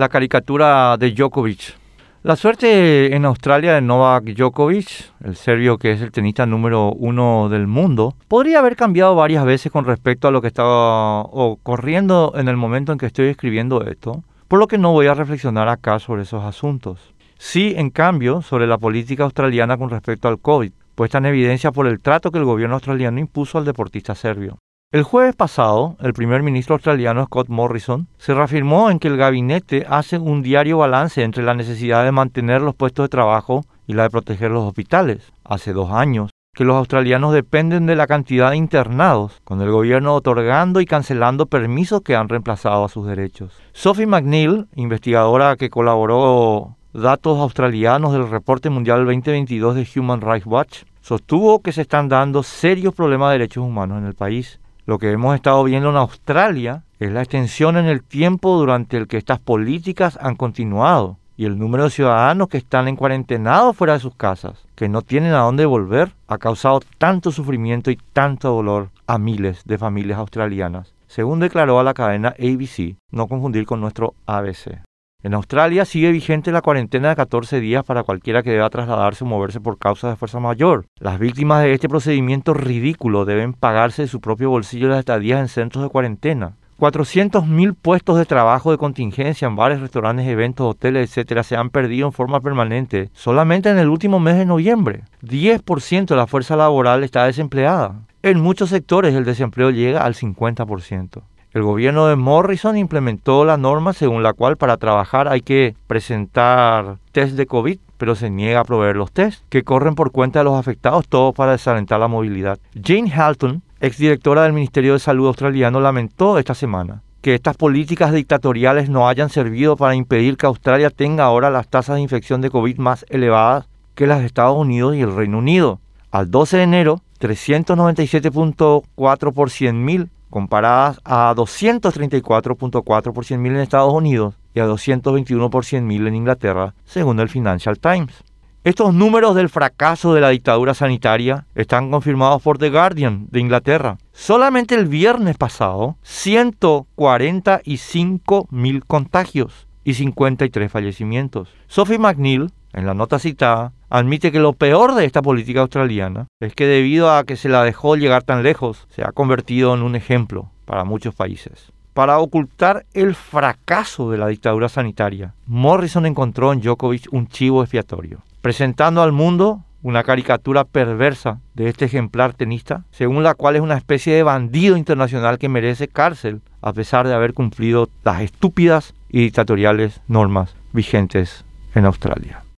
la caricatura de Djokovic. La suerte en Australia de Novak Djokovic, el serbio que es el tenista número uno del mundo, podría haber cambiado varias veces con respecto a lo que estaba ocurriendo en el momento en que estoy escribiendo esto, por lo que no voy a reflexionar acá sobre esos asuntos. Sí, en cambio, sobre la política australiana con respecto al COVID, puesta en evidencia por el trato que el gobierno australiano impuso al deportista serbio. El jueves pasado, el primer ministro australiano Scott Morrison se reafirmó en que el gabinete hace un diario balance entre la necesidad de mantener los puestos de trabajo y la de proteger los hospitales. Hace dos años que los australianos dependen de la cantidad de internados, con el gobierno otorgando y cancelando permisos que han reemplazado a sus derechos. Sophie McNeil, investigadora que colaboró datos australianos del reporte mundial 2022 de Human Rights Watch, sostuvo que se están dando serios problemas de derechos humanos en el país lo que hemos estado viendo en Australia es la extensión en el tiempo durante el que estas políticas han continuado y el número de ciudadanos que están en cuarentenados fuera de sus casas, que no tienen a dónde volver, ha causado tanto sufrimiento y tanto dolor a miles de familias australianas, según declaró a la cadena ABC, no confundir con nuestro ABC. En Australia sigue vigente la cuarentena de 14 días para cualquiera que deba trasladarse o moverse por causa de fuerza mayor. Las víctimas de este procedimiento ridículo deben pagarse de su propio bolsillo las estadías en centros de cuarentena. 400.000 puestos de trabajo de contingencia en bares, restaurantes, eventos, hoteles, etcétera, se han perdido en forma permanente solamente en el último mes de noviembre. 10% de la fuerza laboral está desempleada. En muchos sectores el desempleo llega al 50%. El gobierno de Morrison implementó la norma según la cual para trabajar hay que presentar test de COVID, pero se niega a proveer los test, que corren por cuenta de los afectados, todo para desalentar la movilidad. Jane Halton, exdirectora del Ministerio de Salud australiano, lamentó esta semana que estas políticas dictatoriales no hayan servido para impedir que Australia tenga ahora las tasas de infección de COVID más elevadas que las de Estados Unidos y el Reino Unido. Al 12 de enero, 397.4 por 100.000 comparadas a 234.4 por 100.000 en Estados Unidos y a 221 por 100.000 en Inglaterra, según el Financial Times. Estos números del fracaso de la dictadura sanitaria están confirmados por The Guardian de Inglaterra. Solamente el viernes pasado, 145.000 contagios y 53 fallecimientos. Sophie McNeil, en la nota citada, admite que lo peor de esta política australiana es que debido a que se la dejó llegar tan lejos, se ha convertido en un ejemplo para muchos países. Para ocultar el fracaso de la dictadura sanitaria, Morrison encontró en Djokovic un chivo expiatorio, presentando al mundo una caricatura perversa de este ejemplar tenista, según la cual es una especie de bandido internacional que merece cárcel a pesar de haber cumplido las estúpidas y dictatoriales normas vigentes en Australia.